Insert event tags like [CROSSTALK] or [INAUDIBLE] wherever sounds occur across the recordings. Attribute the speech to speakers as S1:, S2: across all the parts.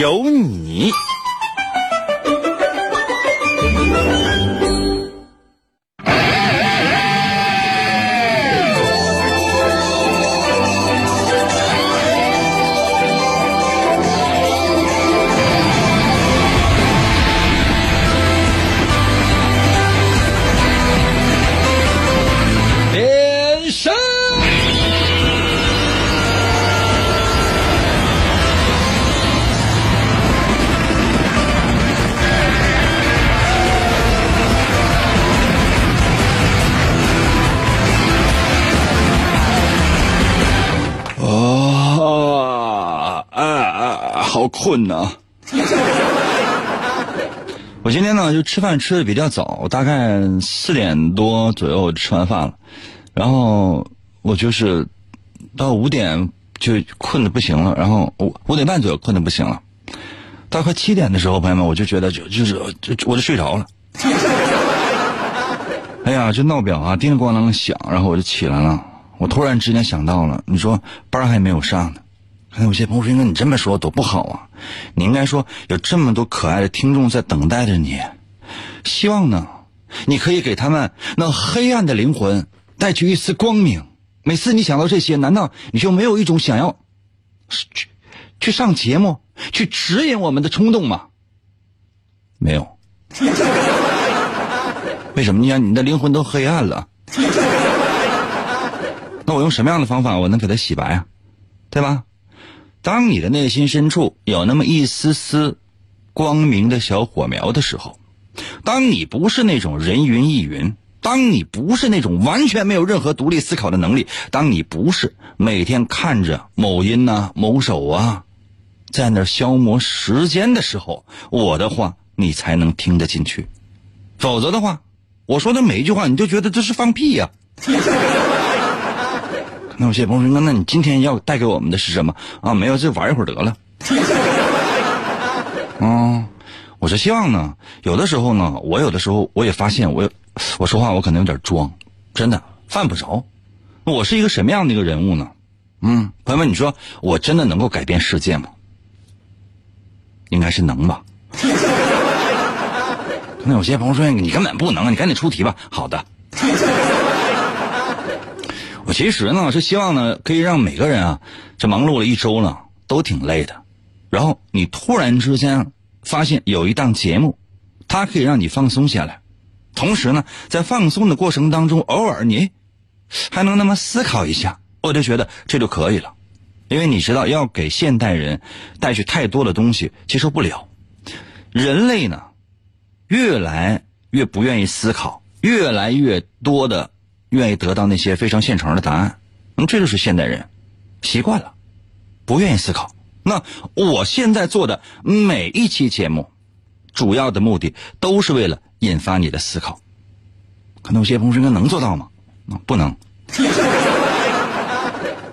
S1: 有你。
S2: 困呐、[LAUGHS] 我今天呢就吃饭吃的比较早，大概四点多左右吃完饭了，然后我就是到五点就困的不行了，然后五五点半左右困的不行了，到快七点的时候，朋友们我就觉得就就是就我就睡着了，[LAUGHS] 哎呀，这闹表啊叮咣啷响，然后我就起来了，我突然之间想到了，你说班还没有上呢。还有些朋友说：“哥，你这么说多不好啊！你应该说有这么多可爱的听众在等待着你，希望呢，你可以给他们那黑暗的灵魂带去一丝光明。每次你想到这些，难道你就没有一种想要去去上节目、去指引我们的冲动吗？没有。[LAUGHS] 为什么？你想，你的灵魂都黑暗了。[LAUGHS] 那我用什么样的方法，我能给它洗白啊？对吧？当你的内心深处有那么一丝丝光明的小火苗的时候，当你不是那种人云亦云，当你不是那种完全没有任何独立思考的能力，当你不是每天看着某音呐、某手啊，在那消磨时间的时候，我的话你才能听得进去，否则的话，我说的每一句话你就觉得这是放屁呀、那有些朋友说，那那你今天要带给我们的是什么啊？没有，就玩一会儿得了。嗯，[LAUGHS] 我是希望呢，有的时候呢，我有的时候我也发现，我我说话我可能有点装，真的犯不着。我是一个什么样的一个人物呢？嗯，朋友们，你说我真的能够改变世界吗？应该是能吧。[LAUGHS] 那有些朋友说你根本不能，你赶紧出题吧。好的。其实呢是希望呢，可以让每个人啊，这忙碌了一周了，都挺累的。然后你突然之间发现有一档节目，它可以让你放松下来，同时呢，在放松的过程当中，偶尔你还能那么思考一下，我就觉得这就可以了。因为你知道，要给现代人带去太多的东西，接受不了。人类呢，越来越不愿意思考，越来越多的。愿意得到那些非常现成的答案，那么这就是现代人习惯了，不愿意思考。那我现在做的每一期节目，主要的目的都是为了引发你的思考。可能有些朋友说：“能做到吗？”不能，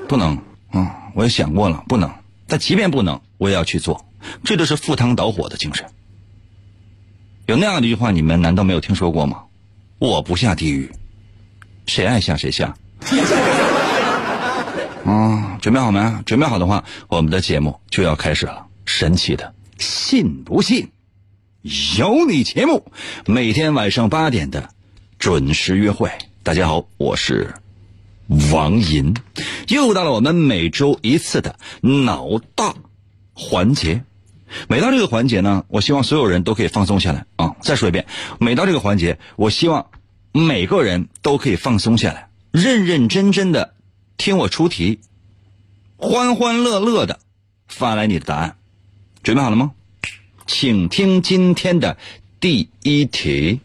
S2: 不能。嗯，我也想过了，不能。但即便不能，我也要去做。这就是赴汤蹈火的精神。有那样的一句话，你们难道没有听说过吗？我不下地狱。谁爱下谁下。啊，[LAUGHS] 准备好没？准备好的话，我们的节目就要开始了。神奇的，信不信有你节目，每天晚上八点的准时约会。大家好，我是王银，又到了我们每周一次的脑大环节。每到这个环节呢，我希望所有人都可以放松下来啊！再说一遍，每到这个环节，我希望。每个人都可以放松下来，认认真真的听我出题，欢欢乐乐的发来你的答案。准备好了吗？请听今天的第一题。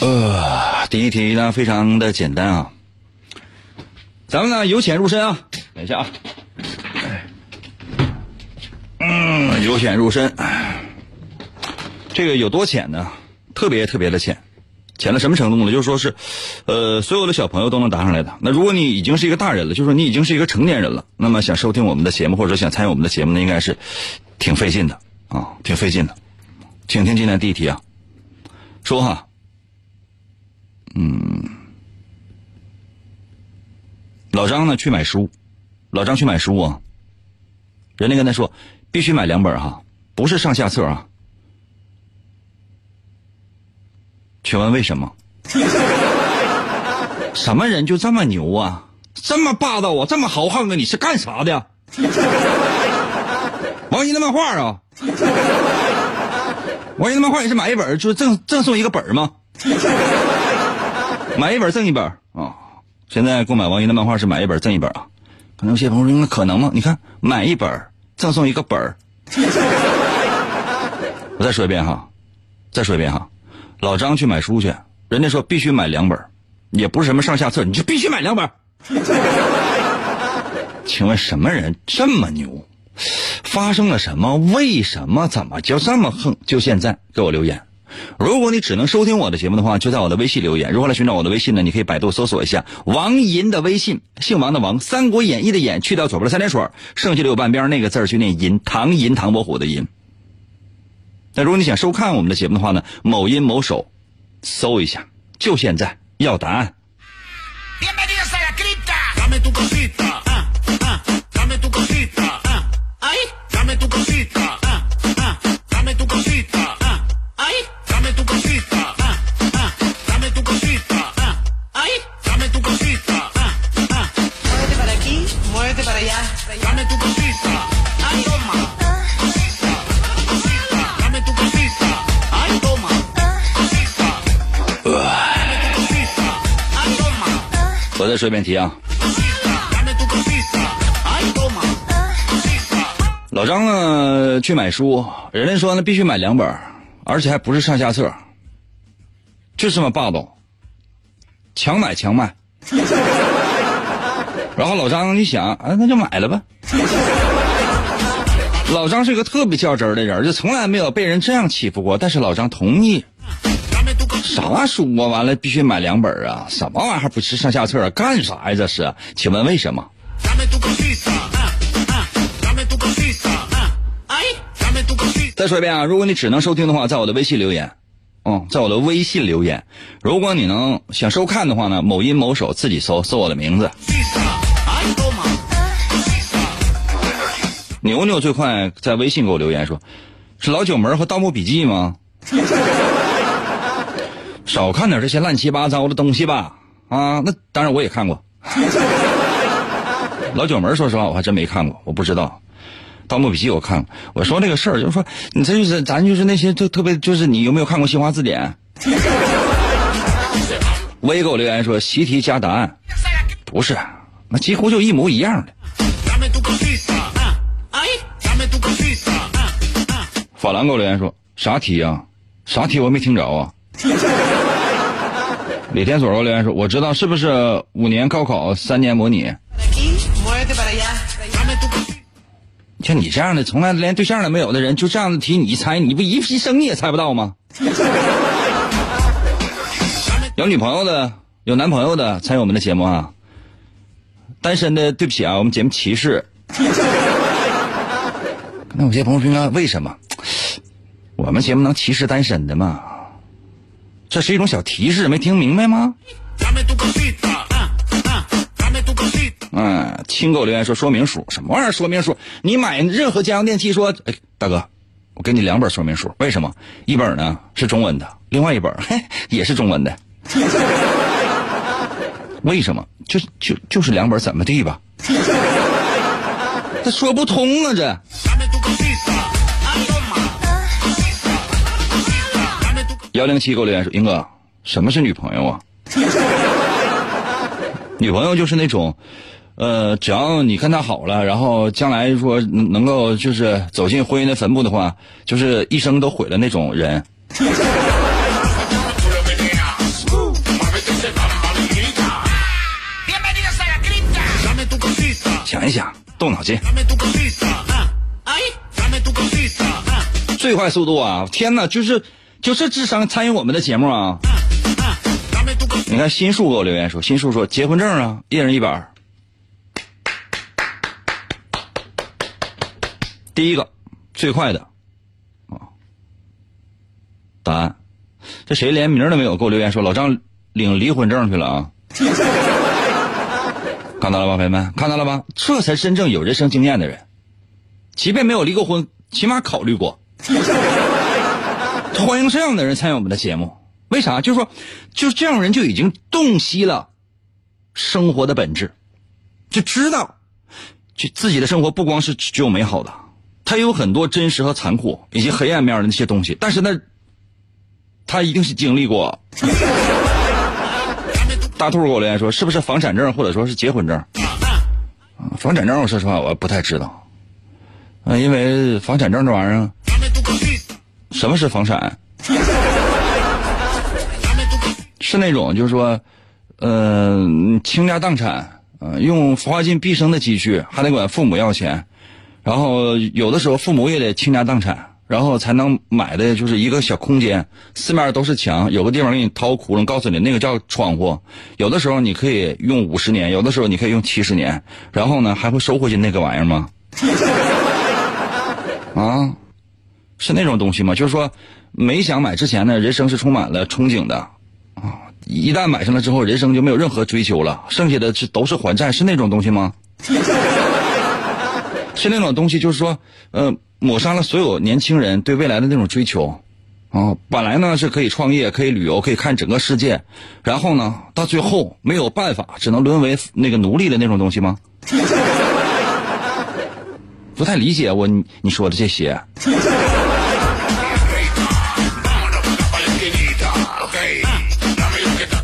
S2: 呃，第一题呢非常的简单啊，咱们呢由浅入深啊，等一下啊。嗯，由浅入深，这个有多浅呢？特别特别的浅，浅到什么程度呢？就是说是，呃，所有的小朋友都能答上来的。那如果你已经是一个大人了，就是说你已经是一个成年人了，那么想收听我们的节目或者想参与我们的节目呢，应该是挺费劲的啊，挺费劲的。请听今天第一题啊，说哈，嗯，老张呢去买书，老张去买书啊，人家跟他说。必须买两本哈，不是上下册啊。请问为什么？[LAUGHS] 什么人就这么牛啊？这么霸道啊？这么豪横啊？你是干啥的？[LAUGHS] 王一的漫画啊？[LAUGHS] 王一的漫画也是买一本就赠赠送一个本吗？买一本赠一本啊？现在购买王一的漫画是买一本赠一本啊？可能有些朋友说那可能吗？你看买一本。赠送一个本儿，[LAUGHS] 我再说一遍哈，再说一遍哈，老张去买书去，人家说必须买两本，也不是什么上下册，你就必须买两本。[LAUGHS] 请问什么人这么牛？发生了什么？为什么？怎么就这么横？就现在给我留言。如果你只能收听我的节目的话，就在我的微信留言。如何来寻找我的微信呢？你可以百度搜索一下王银的微信，姓王的王，《三国演义》的演，去掉左边的三点水，剩下的有半边那个字就念银，唐银唐伯虎的银。那如果你想收看我们的节目的话呢，某音某手，搜一下，就现在要答案。我再说一遍题啊！老张呢去买书，人家说呢必须买两本，而且还不是上下册，就这么霸道，强买强卖。[LAUGHS] 然后老张一想，啊，那就买了吧。老张是一个特别较真的人，就从来没有被人这样欺负过，但是老张同意。啥书啊？完了必须买两本啊？什么玩意儿不是上下册？干啥呀？这是？请问为什么？再说一遍啊！如果你只能收听的话，在我的微信留言，嗯，在我的微信留言。如果你能想收看的话呢，某音某手自己搜，搜我的名字。牛牛最快在微信给我留言说：“是老九门和盗墓笔记吗？”少看点这些乱七八糟的东西吧，啊，那当然我也看过。[LAUGHS] 老九门，说实话我还真没看过，我不知道。盗墓笔记我看过。我说这个事儿，就是说你这就是咱就是那些特特别就是你有没有看过新华字典？[LAUGHS] 微给我留言说习题加答案，不是，那几乎就一模一样的。法兰给我留言说啥题啊？啥题我没听着啊？李天锁给我留言说：“我知道是不是五年高考三年模拟？像你这样的从来连对象都没有的人，就这样的题你一猜，你不一一生你也猜不到吗？[LAUGHS] 有女朋友的、有男朋友的参与我们的节目啊！单身的对不起啊，我们节目歧视。[LAUGHS] 那有些朋友说为什么我们节目能歧视单身的吗？”这是一种小提示，没听明白吗？嗯，亲狗留言说说明书什么玩意儿？说明书，你买任何家用电器，说，哎，大哥，我给你两本说明书，为什么？一本呢是中文的，另外一本嘿也是中文的。[LAUGHS] 为什么？就就就是两本怎么地吧？这说不通啊，这。幺零七给我留言说：“英哥，什么是女朋友啊？[LAUGHS] 女朋友就是那种，呃，只要你跟她好了，然后将来说能够就是走进婚姻的坟墓的话，就是一生都毁了那种人。”想一想，动脑筋。最快速度啊！天哪，就是就是智商参与我们的节目啊！你看新树给我留言说，新树说结婚证啊，一人一本。第一个最快的啊，答案，这谁连名都没有给我留言说老张领离婚证去了啊？[LAUGHS] 看到了吧，朋友们，看到了吧？这才真正有人生经验的人，即便没有离过婚，起码考虑过。欢迎这样的人参与我们的节目，为啥？就是说，就是这样人就已经洞悉了生活的本质，就知道，就自己的生活不光是只有美好的，它有很多真实和残酷以及黑暗面的那些东西。但是呢，他一定是经历过。[LAUGHS] 大兔给我留言说：“是不是房产证或者说是结婚证？”房产证，我说实话我不太知道。啊，因为房产证这玩意儿，什么是房产？[LAUGHS] 是那种就是说，嗯，倾家荡产，嗯，用花尽毕生的积蓄，还得管父母要钱，然后有的时候父母也得倾家荡产。然后才能买的就是一个小空间，四面都是墙，有个地方给你掏窟窿，告诉你那个叫窗户。有的时候你可以用五十年，有的时候你可以用七十年，然后呢还会收回去那个玩意儿吗？[LAUGHS] 啊，是那种东西吗？就是说，没想买之前呢，人生是充满了憧憬的啊，一旦买上了之后，人生就没有任何追求了，剩下的是都是还债，是那种东西吗？[LAUGHS] 是那种东西，就是说，呃。抹杀了所有年轻人对未来的那种追求，啊，本来呢是可以创业、可以旅游、可以看整个世界，然后呢，到最后没有办法，只能沦为那个奴隶的那种东西吗？[LAUGHS] 不太理解我你说的这些。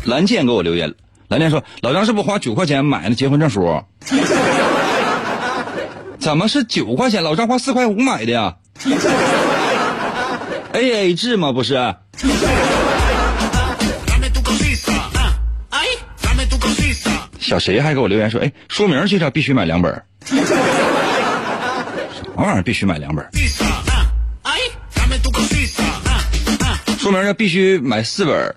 S2: 蓝剑给我留言，蓝剑说：“老张是不是花九块钱买的结婚证书？” [LAUGHS] 怎么是九块钱？老张花四块五买的呀？A A 制吗？不是。小谁还给我留言说：“哎，说明介绍必须买两本。”什么玩意儿？必须买两本？说明要必须买四本。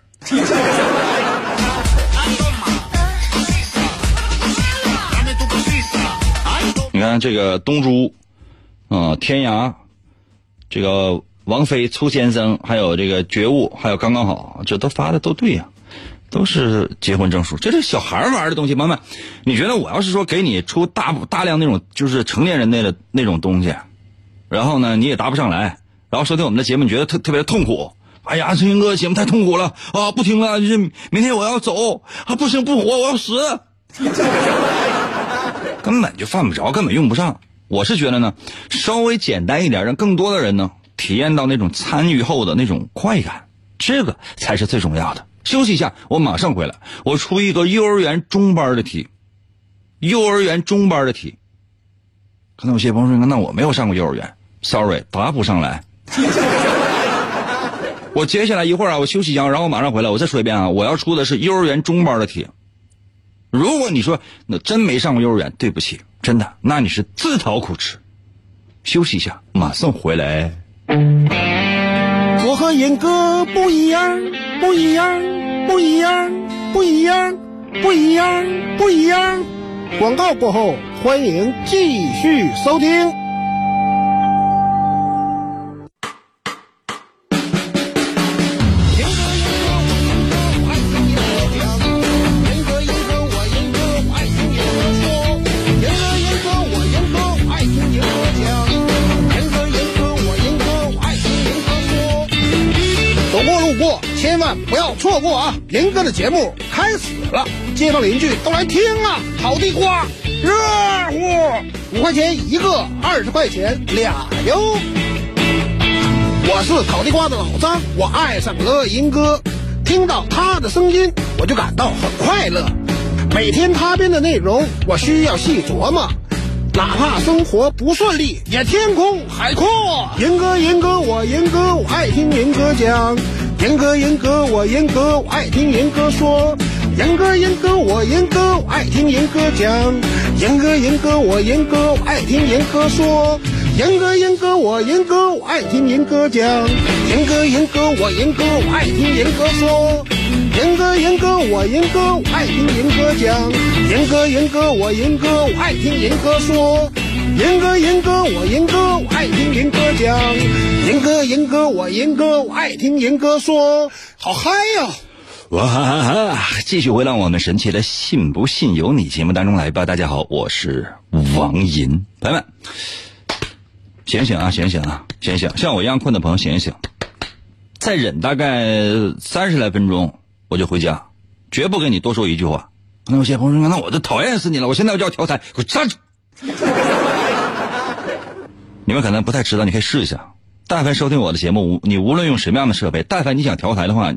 S2: 你看这个东珠，啊，天涯，这个王菲、粗先生，还有这个觉悟，还有刚刚好，这都发的都对呀，都是结婚证书。这是小孩玩的东西，妈妈，你觉得我要是说给你出大大量那种就是成年人那的那种东西，然后呢你也答不上来，然后收听我们的节目你觉得特特别痛苦？哎呀，陈云哥节目太痛苦了啊！不听了，就是明天我要走啊！不行不活，我要死。根本就犯不着，根本用不上。我是觉得呢，稍微简单一点，让更多的人呢体验到那种参与后的那种快感，这个才是最重要的。休息一下，我马上回来。我出一个幼儿园中班的题，幼儿园中班的题。可能有些朋友说，那我没有上过幼儿园，sorry，答不上来。[LAUGHS] 我接下来一会儿啊，我休息一下，然后我马上回来。我再说一遍啊，我要出的是幼儿园中班的题。如果你说那真没上过幼儿园，对不起，真的，那你是自讨苦吃。休息一下，马上回来。
S3: 我和严哥不一样，不一样，不一样，不一样，不一样，不一样。广告过后，欢迎继续收听。过啊！林哥的节目开始了，街坊邻居都来听啊！好地瓜，热乎，五块钱一个，二十块钱俩哟。我是烤地瓜的老张，我爱上了银哥，听到他的声音我就感到很快乐。每天他编的内容我需要细琢磨，哪怕生活不顺利，也天空海阔。银哥，银哥，我银哥，我爱听银哥讲。严哥，严哥，我严哥，我爱听严哥说。严哥严哥我严哥我爱听严哥讲，严哥严哥我严哥我爱听严哥说，严哥严哥我严哥我爱听严哥讲，严哥严哥我严哥我爱听严哥说，严哥严哥我严哥我爱听严哥讲，严哥严哥我严哥我爱听严哥说。严哥，严哥，我严哥，我爱听严哥讲。严哥，严哥，我严哥，我爱听严哥说。好嗨呀！
S2: 哇哈哈！继续回到我们神奇的“信不信由你”节目当中来吧。大家好，我是王银。朋友们，醒醒啊，醒醒啊，醒醒！像我一样困的朋友，醒醒！再忍大概三十来分钟，我就回家，绝不跟你多说一句话。那有些朋友说：“那我就讨厌死你了！我现在就要调台，给我站住！”你们可能不太知道，你可以试一下。但凡收听我的节目，你无论用什么样的设备，但凡你想调台的话，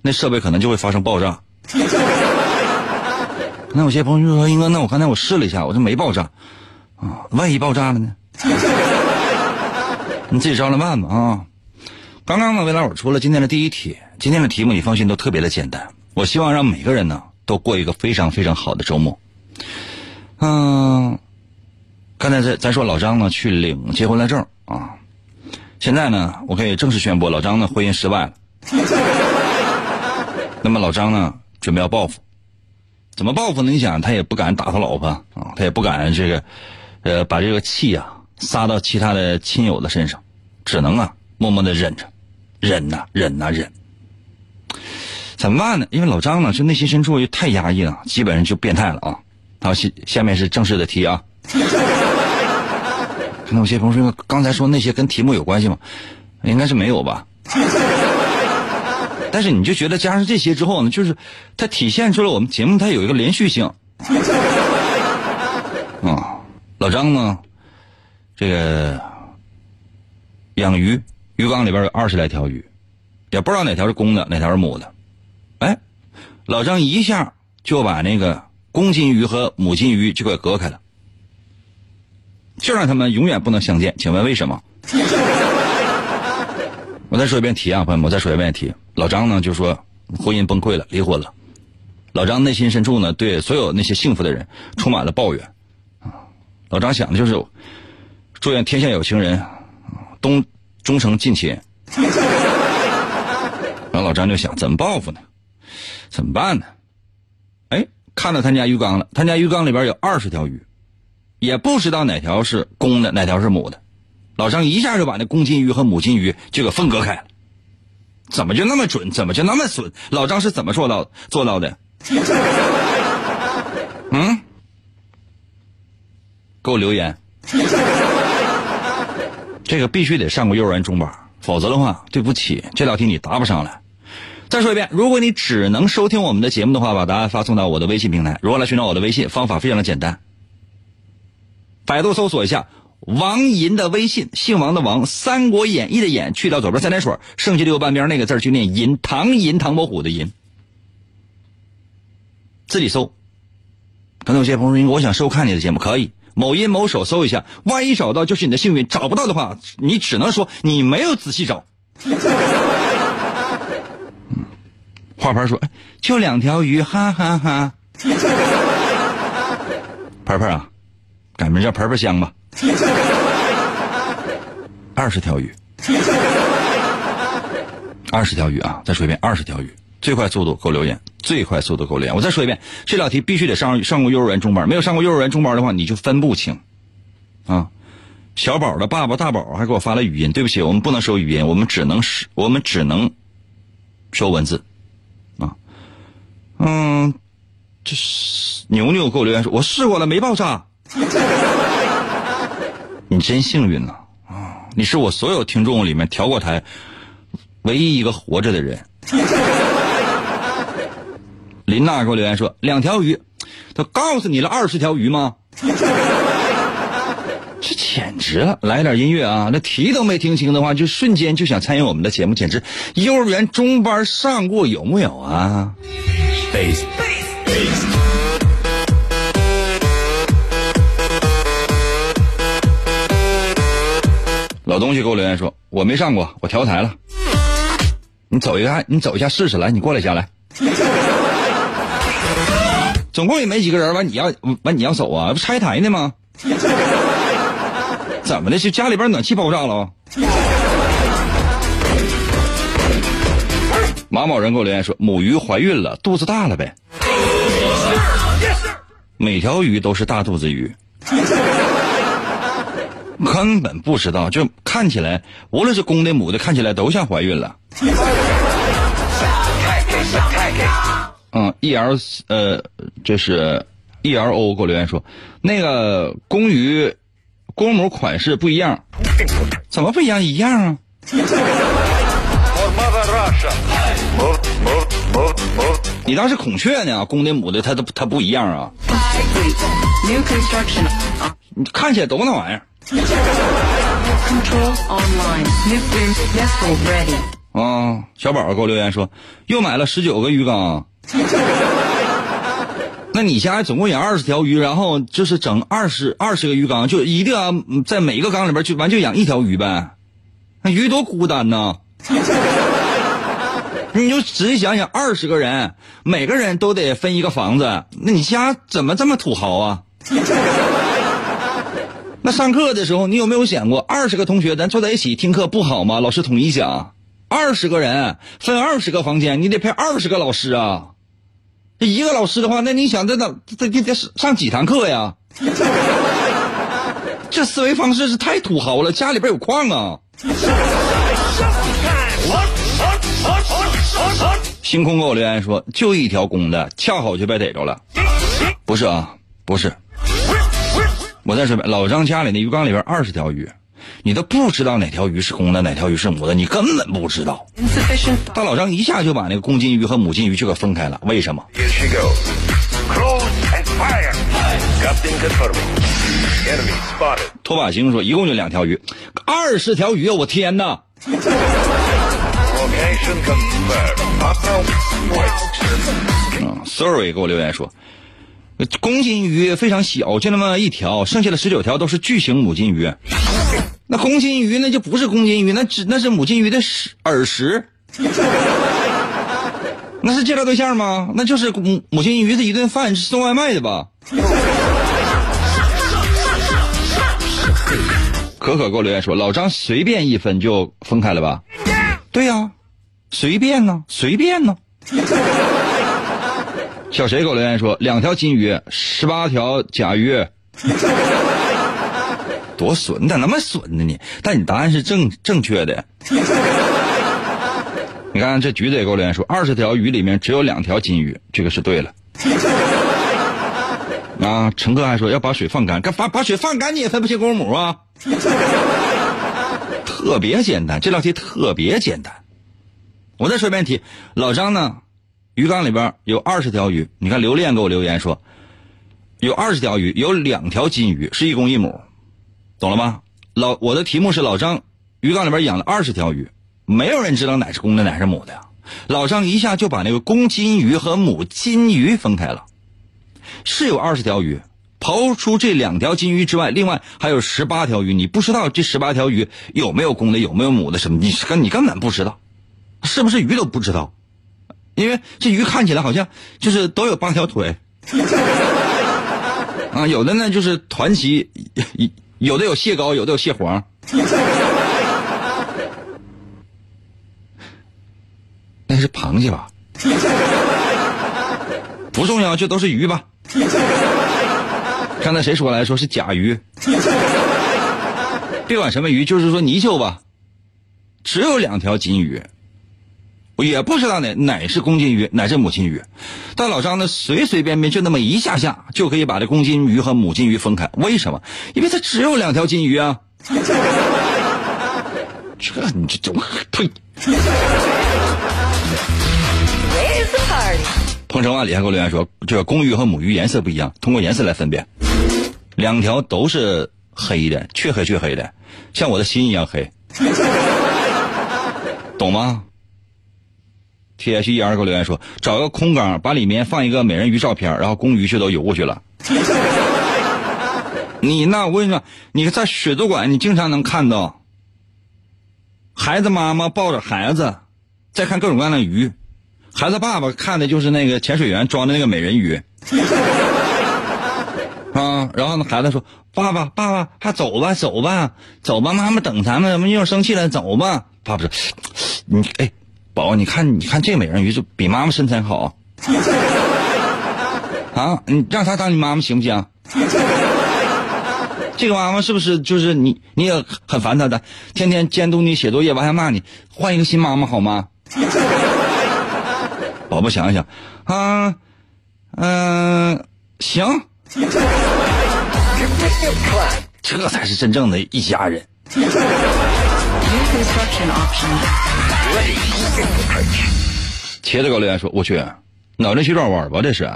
S2: 那设备可能就会发生爆炸。[LAUGHS] 那有些朋友就说：“英哥，那我刚才我试了一下，我这没爆炸啊，万一爆炸了呢？” [LAUGHS] 你自己照着办吧啊！刚刚呢，魏老师出了今天的第一题，今天的题目你放心都特别的简单。我希望让每个人呢都过一个非常非常好的周末。嗯。刚才咱咱说老张呢去领结婚来证啊，现在呢我可以正式宣布老张呢婚姻失败了。[LAUGHS] 那么老张呢准备要报复，怎么报复呢？你想他也不敢打他老婆啊，他也不敢这个呃把这个气啊撒到其他的亲友的身上，只能啊默默的忍着，忍呐忍呐忍。怎么办呢？因为老张呢就内心深处又太压抑了，基本上就变态了啊。好，下下面是正式的题啊。那有些朋友说，刚才说那些跟题目有关系吗？应该是没有吧。[LAUGHS] 但是你就觉得加上这些之后呢，就是它体现出了我们节目它有一个连续性。啊，老张呢，这个养鱼，鱼缸里边有二十来条鱼，也不知道哪条是公的，哪条是母的。哎，老张一下就把那个公金鱼和母金鱼就给隔开了。就让他们永远不能相见，请问为什么？[LAUGHS] 我再说一遍题啊，朋友们，我再说一遍题。老张呢就说婚姻崩溃了，离婚了。老张内心深处呢对所有那些幸福的人充满了抱怨啊。老张想的就是祝愿天下有情人终终成近亲。然后老张就想怎么报复呢？怎么办呢？哎，看到他家鱼缸了，他家鱼缸里边有二十条鱼。也不知道哪条是公的，哪条是母的。老张一下就把那公金鱼和母金鱼就给分割开了。怎么就那么准？怎么就那么损？老张是怎么做到做到的？[LAUGHS] 嗯？给我留言。这个必须得上过幼儿园中班，否则的话，对不起，这道题你答不上来。再说一遍，如果你只能收听我们的节目的话，把答案发送到我的微信平台。如何来寻找我的微信？方法非常的简单。百度搜索一下王银的微信，姓王的王，《三国演义》的演，去掉左边三点水，剩下右半边那个字就念银，唐银，唐伯虎的银。自己搜。可能有些朋友说，我想收看你的节目，可以，某音某手搜一下，万一找到就是你的幸运，找不到的话，你只能说你没有仔细找。花盆说，就两条鱼，哈哈哈。[LAUGHS] 盆盆啊。改名叫盆盆香吧，[LAUGHS] 二十条鱼，二十条鱼啊！再说一遍，二十条鱼，最快速度给我留言，最快速度给我留言。我再说一遍，这道题必须得上上过幼儿园中班，没有上过幼儿园中班的话，你就分不清啊。小宝的爸爸大宝还给我发了语音，对不起，我们不能收语音，我们只能是，我们只能收文字啊。嗯，这是牛牛给我留言说，我试过了，没爆炸。[LAUGHS] 你真幸运呐！啊，你是我所有听众里面调过台唯一一个活着的人。林娜给我留言说：“两条鱼，他告诉你了二十条鱼吗？” [LAUGHS] 这简直了！来点音乐啊！那题都没听清的话，就瞬间就想参与我们的节目，简直幼儿园中班上过有木有啊？老东西给我留言说：“我没上过，我调台了。你走一下，你走一下试试来，你过来一下来。”总共也没几个人，完你要完你要走啊？不拆台呢吗？怎么的？是家里边暖气爆炸了？马某人给我留言说，母鱼怀孕了，肚子大了呗。每条鱼都是大肚子鱼，根本不知道，就看起来，无论是公的母的，看起来都像怀孕了。嗯，E L 呃，这是 E L O 给我留言说，那个公鱼公母款式不一样，怎么不一样？一样啊。你当是孔雀呢？公的母的，它都它不一样啊。你看起来都那玩意儿。啊，小宝给我留言说，又买了十九个鱼缸。[LAUGHS] 那你家总共养二十条鱼，然后就是整二十二十个鱼缸，就一定要在每一个缸里边就完就养一条鱼呗？那鱼多孤单呢？[LAUGHS] 你就仔细想想，二十个人，每个人都得分一个房子，那你家怎么这么土豪啊？那上课的时候，你有没有想过，二十个同学咱坐在一起听课不好吗？老师统一讲，二十个人分二十个房间，你得配二十个老师啊。这一个老师的话，那你想这这这得得上几堂课呀？[LAUGHS] 这思维方式是太土豪了，家里边有矿啊。星空给我留言说，就一条公的，恰好就被逮着了。不是啊，不是。我再说遍，老张家里那鱼缸里边二十条鱼，你都不知道哪条鱼是公的，哪条鱼是母的，你根本不知道。大老张一下就把那个公金鱼和母金鱼就给分开了，为什么？拖把星说，一共就两条鱼，二十条鱼，我天哪！嗯，sorry，给我留言说，公金鱼非常小，就那么一条，剩下的十九条都是巨型母金鱼。那公金鱼那就不是公金鱼，那只那是母金鱼的食耳食。那是介绍对象吗？那就是母母金鱼的一顿饭，是送外卖的吧？可可给我留言说，老张随便一分就分开了吧？对呀。随便呢，随便呢。小谁给我留言说两条金鱼，十八条甲鱼，多损，你咋那么损呢你？但你答案是正正确的。你看这橘子也给我留言说二十条鱼里面只有两条金鱼，这个是对了。啊，乘客还说要把水放干，干把把水放干你也分不清公母啊？特别简单，这道题特别简单。我再说一遍题，老张呢，鱼缸里边有二十条鱼。你看刘恋给我留言说，有二十条鱼，有两条金鱼是一公一母，懂了吗？老我的题目是老张鱼缸里边养了二十条鱼，没有人知道哪是公的哪是母的。老张一下就把那个公金鱼和母金鱼分开了，是有二十条鱼，刨出这两条金鱼之外，另外还有十八条鱼，你不知道这十八条鱼有没有公的有没有母的什么，你根你根本不知道。是不是鱼都不知道，因为这鱼看起来好像就是都有八条腿，[LAUGHS] 啊，有的呢就是团旗，有的有蟹膏，有的有蟹黄，那是螃蟹吧？不重要，就都是鱼吧。刚才谁说来说是甲鱼？[LAUGHS] 别管什么鱼，就是说泥鳅吧，只有两条金鱼。我也不知道哪哪是公金鱼，哪是母金鱼，但老张呢，随随便便就那么一下下就可以把这公金鱼和母金鱼分开。为什么？因为它只有两条金鱼啊！[LAUGHS] 这你这怎么呸！鹏程万里还给我留言说，这个公鱼和母鱼颜色不一样，通过颜色来分辨，两条都是黑的，黢黑黢黑的，像我的心一样黑，懂吗？T H E R 给我留言说：“找个空缸，把里面放一个美人鱼照片，然后公鱼就都游过去了。[LAUGHS] 你那我跟你说，你在水族馆你经常能看到，孩子妈妈抱着孩子，在看各种各样的鱼，孩子爸爸看的就是那个潜水员装的那个美人鱼。[LAUGHS] 啊，然后呢，孩子说：“爸爸，爸爸，还走吧，走吧，走吧，妈妈等咱们，一会儿生气了，走吧。”爸爸说：“ [TSK] 你哎，宝，你看，你看这美人鱼就比妈妈身材好 [LAUGHS] 啊，你让她当你妈妈行不行？这个妈妈是不是就是你？你也很烦她的，天天监督你写作业，完还骂你，换一个新妈妈好吗？” [LAUGHS] 宝宝想一想，啊，嗯、行。[LAUGHS] 这才是真正的一家人。
S4: New construction option
S2: 茄子狗留言说：“我去，脑袋去转弯吧？这是，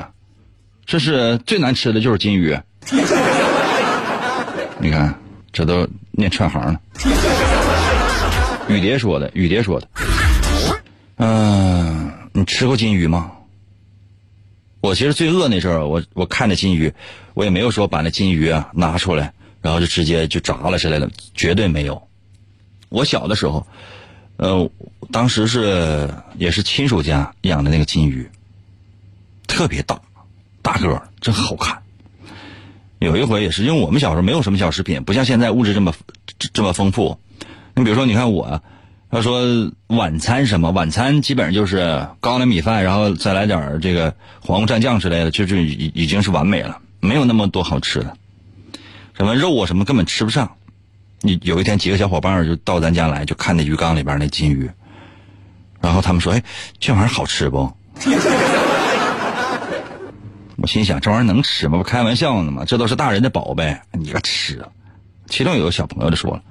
S2: 这是最难吃的就是金鱼。你看，这都念串行了。”雨蝶说的，雨蝶说的。嗯、你吃过金鱼吗？我其实最饿那阵儿，我我看着金鱼，我也没有说把那金鱼啊拿出来，然后就直接就炸了之类的，绝对没有。我小的时候，呃，当时是也是亲属家养的那个金鱼，特别大，大个儿，真好看。有一回也是，因为我们小时候没有什么小食品，不像现在物质这么这么丰富。你比如说，你看我，要说晚餐什么，晚餐基本上就是高粱米饭，然后再来点这个黄瓜蘸酱之类的，就就已已经是完美了，没有那么多好吃的。什么肉啊什么根本吃不上。你有一天几个小伙伴就到咱家来，就看那鱼缸里边那金鱼，然后他们说：“哎，这玩意儿好吃不？” [LAUGHS] 我心想，这玩意儿能吃吗？不开玩笑呢吗？这都是大人的宝贝，你个吃！其中有个小朋友就说了：“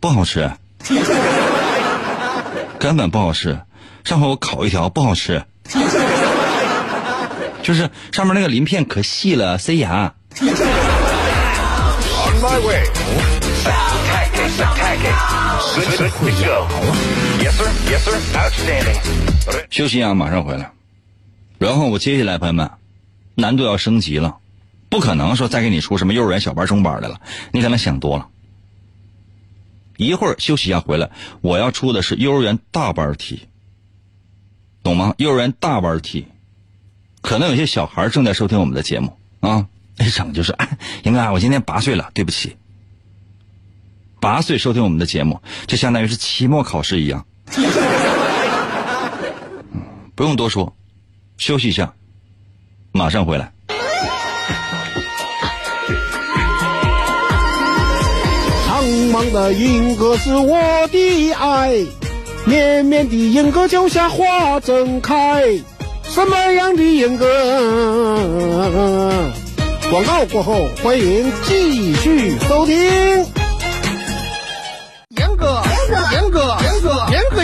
S2: 不好吃，[LAUGHS] 根本不好吃。上回我烤一条不好吃，[LAUGHS] 就是上面那个鳞片可细了，塞牙。
S5: On my way. Attack it, attack it. Good, good, good go. Yes, sir. Yes, sir. Outstanding.
S2: 休息啊，马上回来。然后我接下来，朋友们，难度要升级了，不可能说再给你出什么幼儿园小班、中班的了，你可能想多了。一会儿休息一下回来，我要出的是幼儿园大班题，懂吗？幼儿园大班题，可能有些小孩正在收听我们的节目啊，一整就是，哎，应该我今年八岁了，对不起，八岁收听我们的节目，这相当于是期末考试一样。不用多说，休息一下，马上回来。
S3: 苍茫的银河是我的爱，绵绵的银河脚下花正开。什么样的银河？广告过后，欢迎继续收听。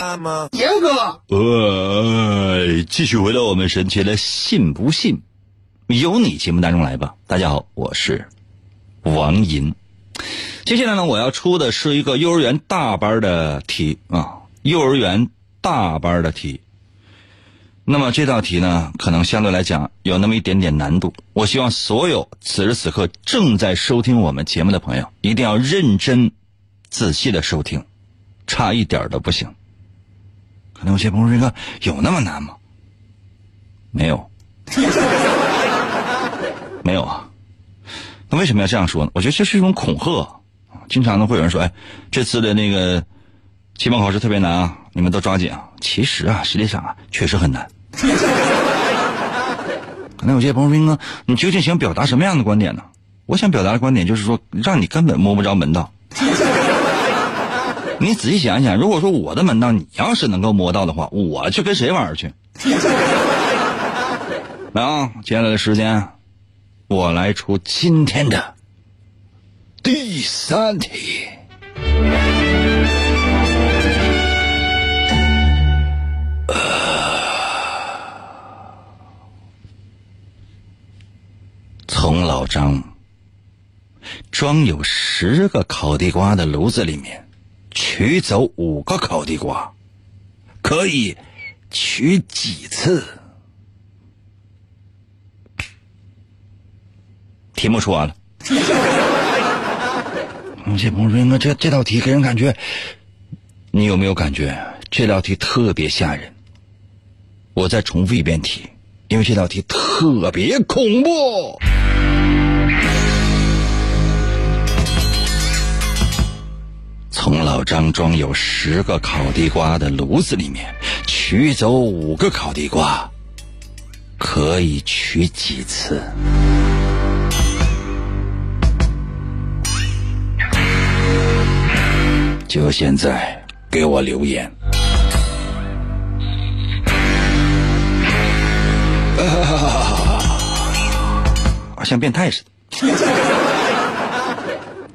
S2: 呃，继续回到我们神奇的“信不信由你”节目当中来吧。大家好，我是王银。接下来呢，我要出的是一个幼儿园大班的题啊，幼儿园大班的题。那么这道题呢，可能相对来讲有那么一点点难度。我希望所有此时此刻正在收听我们节目的朋友，一定要认真、仔细的收听，差一点儿都不行。可能有些朋友说：“哥，有那么难吗？”没有，[LAUGHS] 没有啊。那为什么要这样说呢？我觉得这是一种恐吓。经常呢会有人说：“哎，这次的那个期末考试特别难啊，你们都抓紧啊。”其实啊，实际上啊，确实很难。[LAUGHS] 可能有些朋友说：“哥，你究竟想表达什么样的观点呢？”我想表达的观点就是说，让你根本摸不着门道。你仔细想想，如果说我的门道你要是能够摸到的话，我去跟谁玩去？来 [LAUGHS] 啊，接下来的时间，我来出今天的第三题。从老张，装有十个烤地瓜的炉子里面，取走五个烤地瓜，可以取几次？题目说完了。[LAUGHS] 这：“这这道题给人感觉，你有没有感觉这道题特别吓人？”我再重复一遍题，因为这道题特别恐怖。从老张装有十个烤地瓜的炉子里面取走五个烤地瓜，可以取几次？就现在给我留言。[LAUGHS] 啊，像变态似的。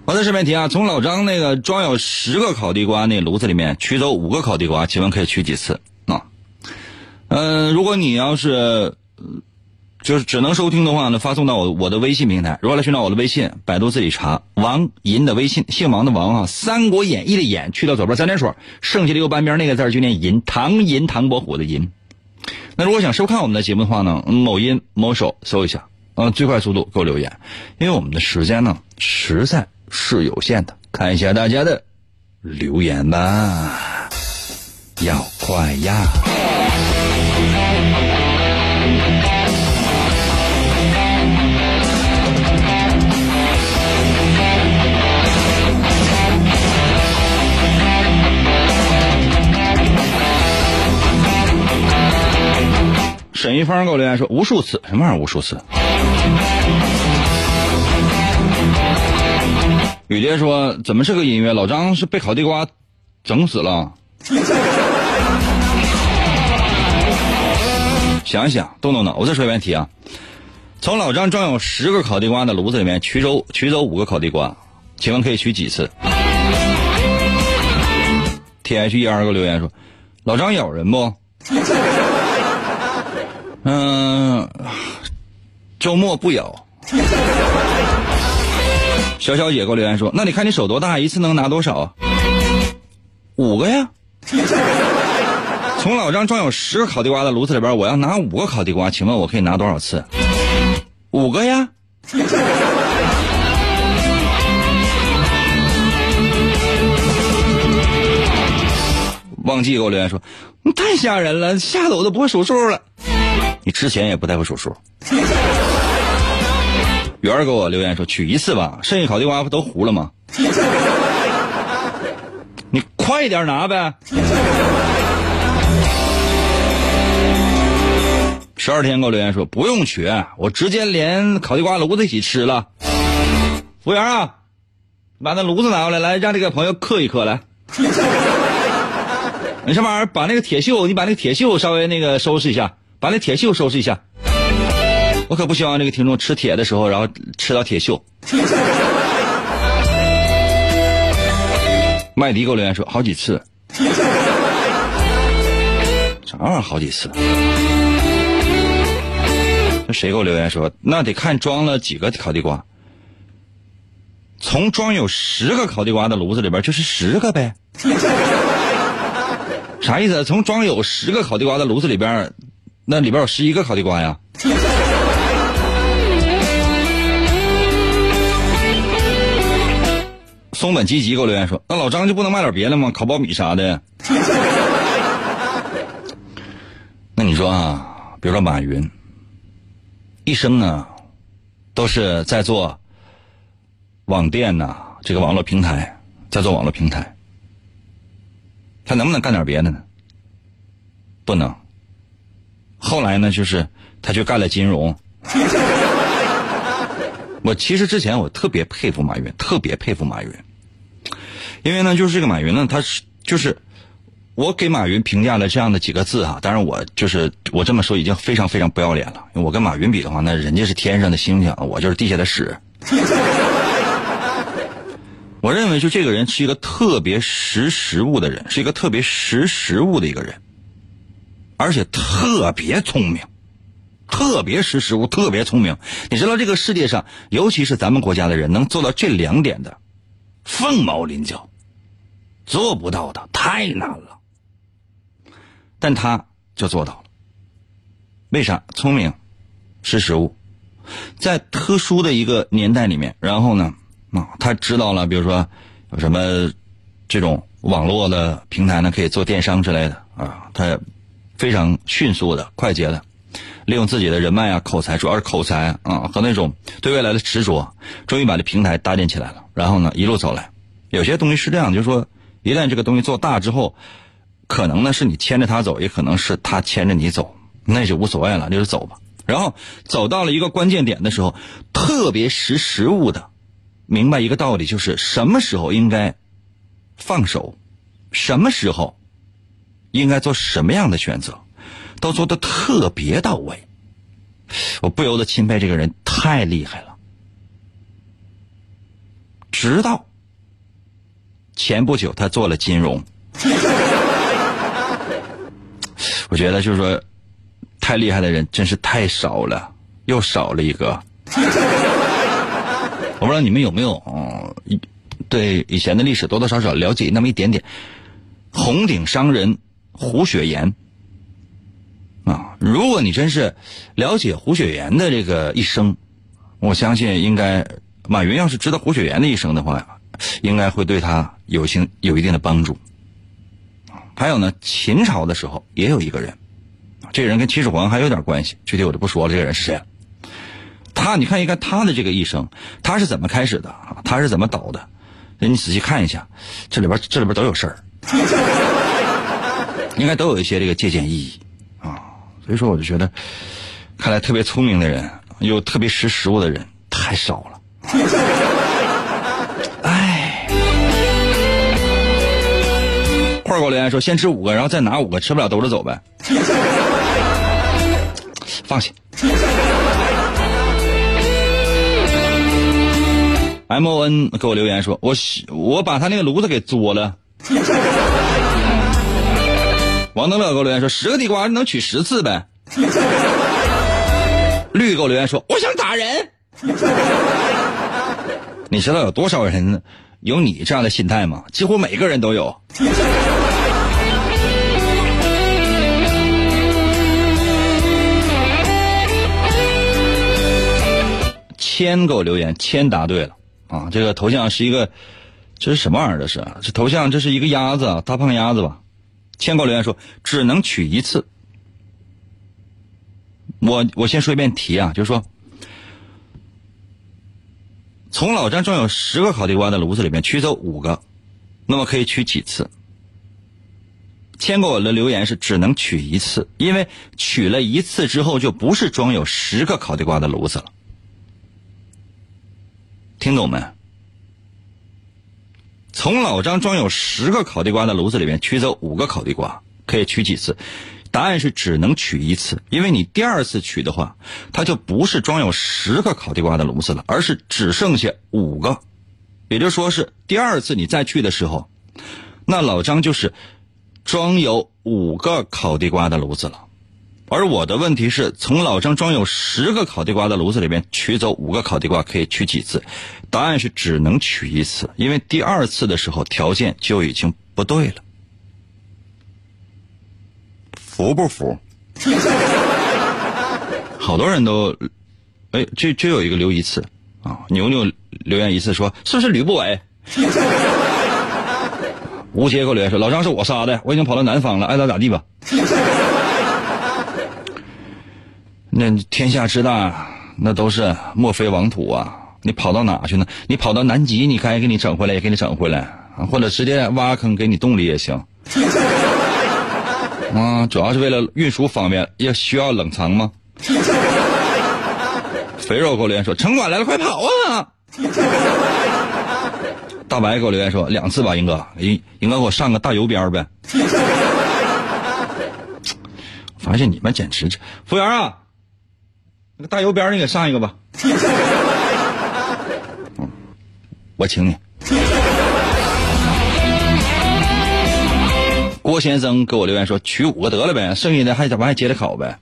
S2: 我在这边题啊，从老张那个装有十个烤地瓜那炉子里面取走五个烤地瓜，请问可以取几次啊？嗯、如果你要是就是只能收听的话呢，发送到我我的微信平台。如果来寻找我的微信，百度自己查王银的微信，姓王的王啊，《三国演义》的演去掉左边三点水，剩下的右半边那个字就念银，唐银唐伯虎的银。那如果想收看我们的节目的话呢，某音某手搜一下，呃，最快速度给我留言，因为我们的时间呢实在是有限的，看一下大家的留言吧，要快呀！沈一峰给我留言说无数次，什么玩意儿无数次？雨蝶说怎么是个音乐？老张是被烤地瓜整死了。[LAUGHS] 想一想，动动脑。我再说一遍题啊，从老张装有十个烤地瓜的炉子里面取走取走五个烤地瓜，请问可以取几次？T H E R 给我留言说，老张咬人不？[LAUGHS] 嗯、周末不咬。小小姐给我留言说：“那你看你手多大，一次能拿多少？”五个呀。[LAUGHS] 从老张装有十个烤地瓜的炉子里边，我要拿五个烤地瓜，请问我可以拿多少次？五个呀。忘记给我留言说：“你太吓人了，吓得我都不会数数了。”你之前也不太会数数。圆儿给我留言说取一次吧，剩下烤地瓜不都糊了吗？[LAUGHS] 你快点拿呗。十二天给我留言说不用取，我直接连烤地瓜炉子一起吃了。服务员啊，把那炉子拿过来，来让这个朋友刻一刻来。你什么玩意儿？把那个铁锈，你把那个铁锈稍微那个收拾一下，把那铁锈收拾一下。我可不希望这个听众吃铁的时候，然后吃到铁锈。[LAUGHS] 麦迪给我留言说好几次，啥玩意儿好几次？那谁给我留言说那得看装了几个烤地瓜？从装有十个烤地瓜的炉子里边就是十个呗。啥意思？从装有十个烤地瓜的炉子里边，那里边有十一个烤地瓜呀？松本积极给我留言说：“那老张就不能卖点别的吗？烤苞米啥的？” [LAUGHS] 那你说啊，比如说马云，一生呢都是在做网店呐、这个网络平台，在做网络平台，他能不能干点别的呢？不能。后来呢，就是他去干了金融。[LAUGHS] 我其实之前我特别佩服马云，特别佩服马云，因为呢，就是这个马云呢，他是就是我给马云评价了这样的几个字哈，当然我就是我这么说已经非常非常不要脸了，我跟马云比的话，那人家是天上的星星，我就是地下的屎。[LAUGHS] 我认为就这个人是一个特别识时务的人，是一个特别识时务的一个人，而且特别聪明。特别识时务，特别聪明。你知道这个世界上，尤其是咱们国家的人，能做到这两点的，凤毛麟角，做不到的太难了。但他就做到了，为啥？聪明，识时务，在特殊的一个年代里面，然后呢，啊，他知道了，比如说有什么这种网络的平台呢，可以做电商之类的啊，他非常迅速的、快捷的，利用自己的人脉啊、口才，主要是口才啊和那种对未来的执着，终于把这平台搭建起来了。然后呢，一路走来，有些东西是这样，就是说，一旦这个东西做大之后。可能呢是你牵着他走，也可能是他牵着你走，那就无所谓了，就是走吧。然后走到了一个关键点的时候，特别识时务的，明白一个道理，就是什么时候应该放手，什么时候应该做什么样的选择，都做的特别到位。我不由得钦佩这个人太厉害了。直到前不久，他做了金融。我觉得就是说，太厉害的人真是太少了，又少了一个。我不知道你们有没有嗯，对以前的历史多多少少了解那么一点点。红顶商人胡雪岩啊，如果你真是了解胡雪岩的这个一生，我相信应该马云要是知道胡雪岩的一生的话，应该会对他有些有一定的帮助。还有呢，秦朝的时候也有一个人，这个人跟秦始皇还有点关系，具体我就不说了。这个人是谁？他，你看一看他的这个一生，他是怎么开始的啊？他是怎么倒的？那你仔细看一下，这里边这里边都有事儿，[LAUGHS] 应该都有一些这个借鉴意义啊。所以说，我就觉得，看来特别聪明的人，又特别识时务的人太少了。给我留言说，先吃五个，然后再拿五个，吃不了兜着走呗。[LAUGHS] 放心。M O N 给我留言说，我我把他那个炉子给作了。[LAUGHS] 王德乐给我留言说，十个地瓜能取十次呗。[LAUGHS] 绿给我留言说，我想打人。你知道有多少人有你这样的心态吗？几乎每个人都有。千给我留言，千答对了啊！这个头像是一个，这是什么玩意儿？这是这头像，这是一个鸭子，大胖鸭子吧？千给我留言说，只能取一次。我我先说一遍题啊，就是说，从老张装有十个烤地瓜的炉子里面取走五个，那么可以取几次？千给我的留言是只能取一次，因为取了一次之后就不是装有十个烤地瓜的炉子了。听懂没？从老张装有十个烤地瓜的炉子里面取走五个烤地瓜，可以取几次？答案是只能取一次，因为你第二次取的话，它就不是装有十个烤地瓜的炉子了，而是只剩下五个。也就说是第二次你再去的时候，那老张就是装有五个烤地瓜的炉子了。而我的问题是从老张装有十个烤地瓜的炉子里面取走五个烤地瓜，可以取几次？答案是只能取一次，因为第二次的时候条件就已经不对了。服不服？[LAUGHS] 好多人都，哎，就就有一个留一次啊！牛牛留言一次说是不是吕不韦？[LAUGHS] 吴杰给我留言说老张是我杀的，我已经跑到南方了，爱咋咋地吧。那天下之大，那都是莫非王土啊！你跑到哪去呢？你跑到南极，你该给你整回来也给你整回来，或者直接挖坑给你洞里也行。[LAUGHS] 啊，主要是为了运输方便，要需要冷藏吗？肥肉给我留言说：“城管来了，快跑啊！” [LAUGHS] 大白给我留言说：“两次吧，英哥，英英哥给我上个大油边呗。[LAUGHS] ”发现你们简直，服务员啊！那个大油边你给上一个吧。[LAUGHS] 我请你。[LAUGHS] 郭先生给我留言说：“取五个得了呗，剩下的还怎么还接着考呗？”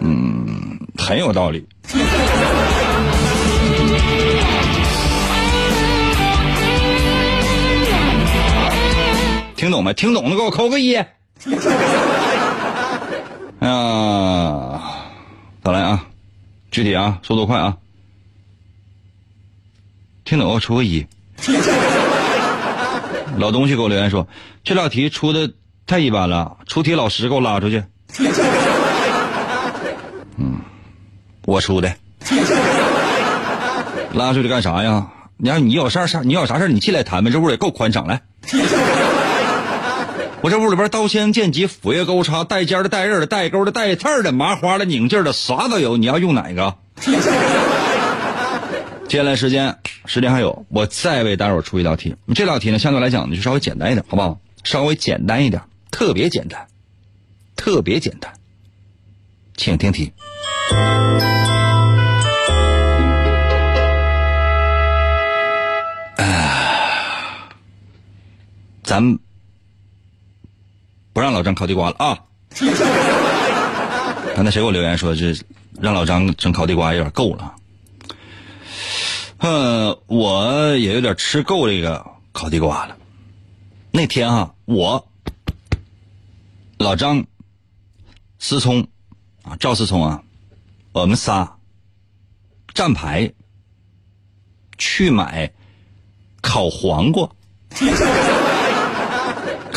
S2: 嗯，很有道理。[LAUGHS] 听懂没？听懂的给我扣个一。啊，再来啊，具体啊，速度快啊。听懂我出个一。[LAUGHS] 老东西给我留言说，这道题出的太一般了，出题老师给我拉出去。[LAUGHS] 嗯，我出的。[LAUGHS] 拉出去干啥呀？你要你有事儿啥？你有啥事儿你进来谈呗，这屋也够宽敞来。我这屋里边刀枪剑戟斧钺钩叉带尖的带刃的带钩的带刺儿的麻花的拧劲的啥都有，你要用哪个？接下来时间时间还有，我再为大伙儿出一道题。这道题呢，相对来讲呢就稍微简单一点，好不好？稍微简单一点，特别简单，特别简单，请听题。咱们不让老张烤地瓜了啊！[LAUGHS] 刚才谁给我留言说这让老张整烤地瓜有点够了？嗯，我也有点吃够这个烤地瓜了。那天啊，我老张、思聪啊，赵思聪啊，我们仨站牌去买烤黄瓜。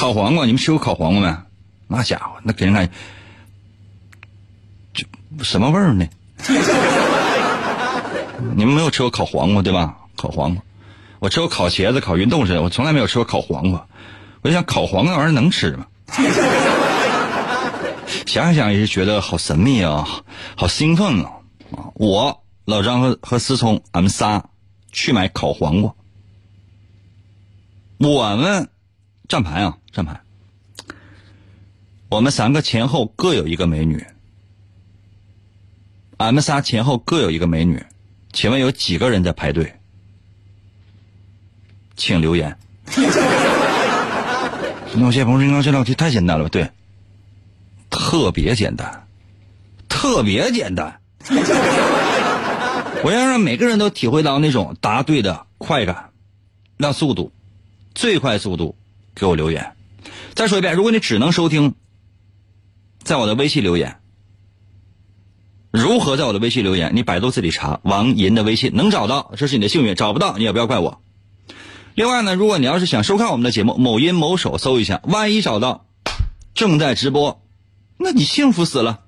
S2: 烤黄瓜，你们吃过烤黄瓜没？那家伙，那给人感觉就什么味儿呢？[LAUGHS] 你们没有吃过烤黄瓜对吧？烤黄瓜，我吃过烤茄子、烤芸豆似的，我从来没有吃过烤黄瓜。我就想，烤黄瓜玩意儿能吃吗？[LAUGHS] 想想也是觉得好神秘啊，好兴奋！啊，我老张和和思聪，俺们仨去买烤黄瓜，我们站牌啊。站牌，我们三个前后各有一个美女，俺们仨前后各有一个美女，请问有几个人在排队？请留言。[LAUGHS] 那些朋友说：“这道题太简单了吧？”对，特别简单，特别简单。[LAUGHS] 我要让每个人都体会到那种答对的快感，让速度，最快速度给我留言。再说一遍，如果你只能收听，在我的微信留言，如何在我的微信留言？你百度自己查王银的微信，能找到，这是你的幸运；找不到，你也不要怪我。另外呢，如果你要是想收看我们的节目，某音某手搜一下，万一找到正在直播，那你幸福死了。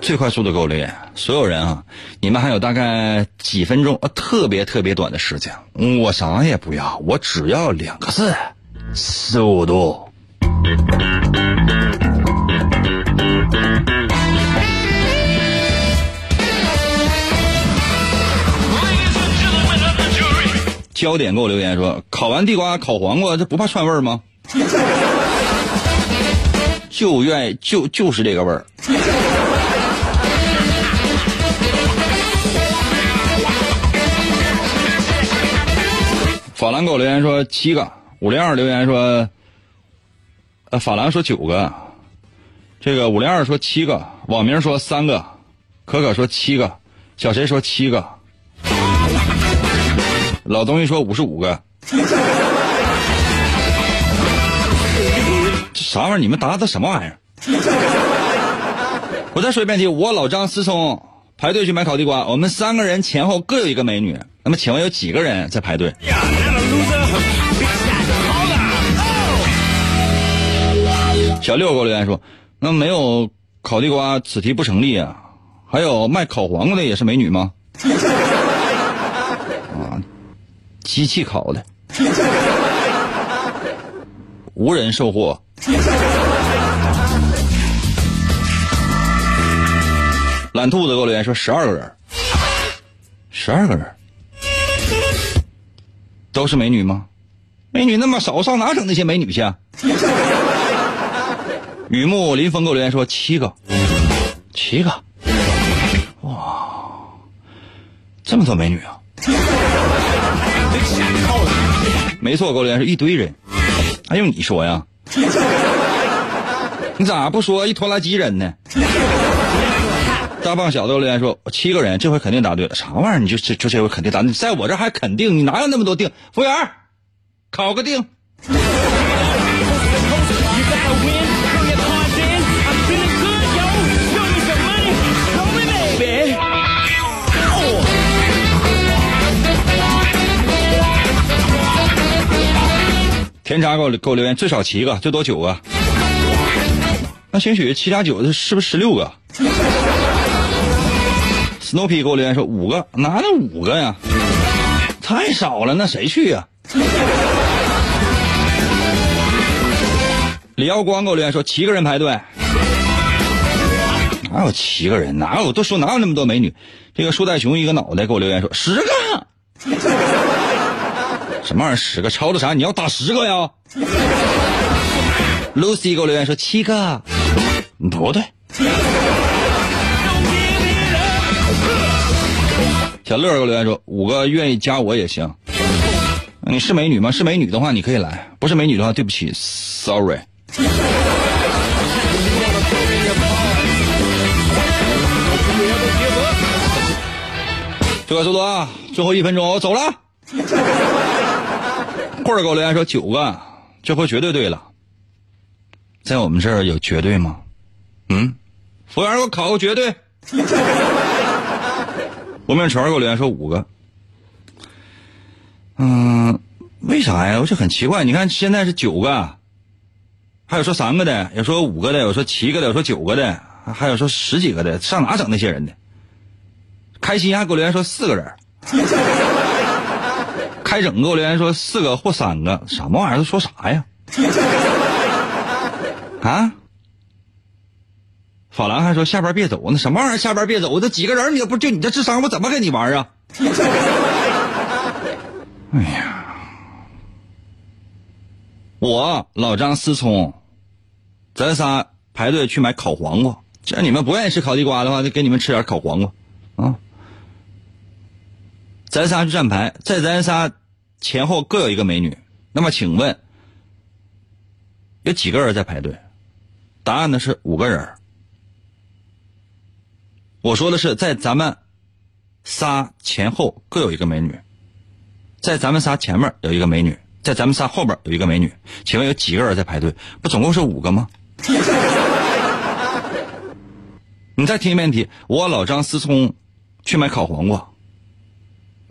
S2: 最快速度给我留言，所有人啊，你们还有大概几分钟，特别特别短的时间，我啥也不要，我只要两个字。速度。焦点给我留言说：烤完地瓜烤黄瓜，这不怕串味儿吗？[LAUGHS] 就愿就就是这个味儿。法兰给我留言说七个。五零二留言说：“呃，法兰说九个，这个五零二说七个，网名说三个，可可说七个，小谁说七个，老东西说五十五个，这啥玩意儿？你们答的什么玩意儿？我再说一遍题，我老张思聪排队去买烤地瓜，我们三个人前后各有一个美女，那么请问有几个人在排队？”小六给我留言说：“那没有烤地瓜，此题不成立啊！还有卖烤黄瓜的也是美女吗？[LAUGHS] 啊，机器烤的，无人售货。”懒兔子给我留言说：“十二个人，十二个人，都是美女吗？美女那么少，上哪整那些美女去？”雨木林峰给我留言说七个，七个，哇，这么多美女啊！没错，给我留言是一堆人，还用你说呀？你咋不说一拖拉机人呢？大胖小子留言说七个人，这回肯定答对了。啥玩意儿？你就这就这回肯定答对？在我这还肯定？你哪有那么多定？服务员，考个定。甜茶给我给我留言，最少七个，最多九个。那兴许七加九的是不是十六个？Snoopy 给我留言说五个，哪能五个呀？太少了，那谁去呀？李耀光给我留言说七个人排队，哪有七个人？哪有？都说哪有那么多美女？这个树袋熊一个脑袋给我留言说十个。什么玩意儿？十个抄的啥？你要打十个呀？[LAUGHS] Lucy 给我留言说七个，不对。小乐给我留言说五个愿意加我也行。你是美女吗？是美女的话你可以来，不是美女的话对不起，sorry。最快速度啊！最后一分钟，我走了。[LAUGHS] 或者给我留言说九个，这回绝对对了。在我们这儿有绝对吗？嗯，服务员给我考个绝对。我面全给我留言说五个。嗯，为啥呀？我就很奇怪。你看现在是九个，还有说三个的，有说五个的，有说七个的，有说九个的，还有说十几个的，上哪整那些人的？开心还给我留言说四个人。开整给我留言说四个或三个，什么玩意儿？都说啥呀？[LAUGHS] 啊？法兰还说下班别走，那什么玩意儿？下班别走，这几个人你都不就你这智商，我怎么跟你玩啊？[LAUGHS] 哎呀，我老张思聪，咱仨排队去买烤黄瓜。既然你们不愿意吃烤地瓜的话，就给你们吃点烤黄瓜啊。咱仨去站牌，在咱仨前后各有一个美女。那么请问，有几个人在排队？答案呢是五个人。我说的是在咱们仨前后各有一个美女，在咱们仨前面有一个美女，在咱们仨后边有一个美女。请问有几个人在排队？不总共是五个吗？[LAUGHS] 你再听一遍题，我老张思聪去买烤黄瓜。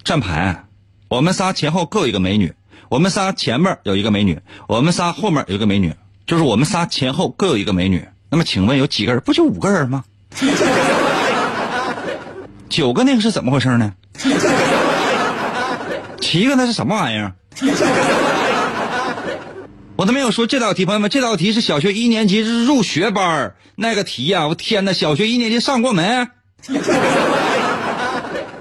S2: 站牌，我们仨前后各有一个美女，我们仨前面有一个美女，我们仨后面有一个美女，就是我们仨前后各有一个美女。那么请问有几个人？不就五个人吗？[LAUGHS] 九个那个是怎么回事呢？[LAUGHS] 七个那是什么玩意儿？[LAUGHS] 我都没有说这道题，朋友们，这道题是小学一年级入学班那个题呀、我天哪，小学一年级上过没？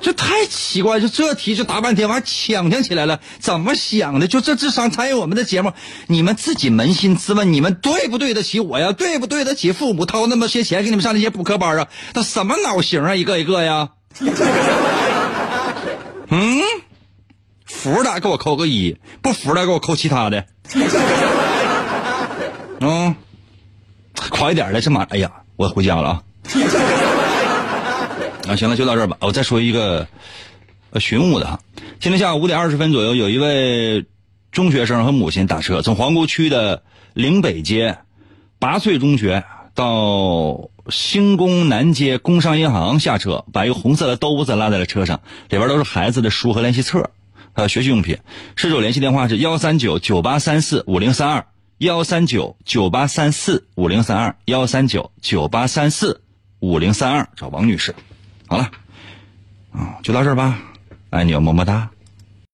S2: 这太奇怪，就这题就答半天，完抢抢起来了，怎么想的？就这智商参与我们的节目，你们自己扪心自问，你们对不对得起我呀？对不对得起父母掏那么些钱给你们上那些补课班啊？他什么脑型啊？一个一个呀？嗯，服的给我扣个一，不服的给我扣其他的。嗯，快一点的，这马，哎呀，我回家了啊。啊，行了，就到这儿吧。我再说一个，呃，寻物的哈。今天下午五点二十分左右，有一位中学生和母亲打车从皇姑区的岭北街八岁中学到兴工南街工商银行下车，把一个红色的兜子拉在了车上，里边都是孩子的书和练习册，还有学习用品。失主联系电话是幺三九九八三四五零三二幺三九九八三四五零三二幺三九九八三四五零三二，找王女士。好了，啊，就到这儿吧，爱你哦，么么哒。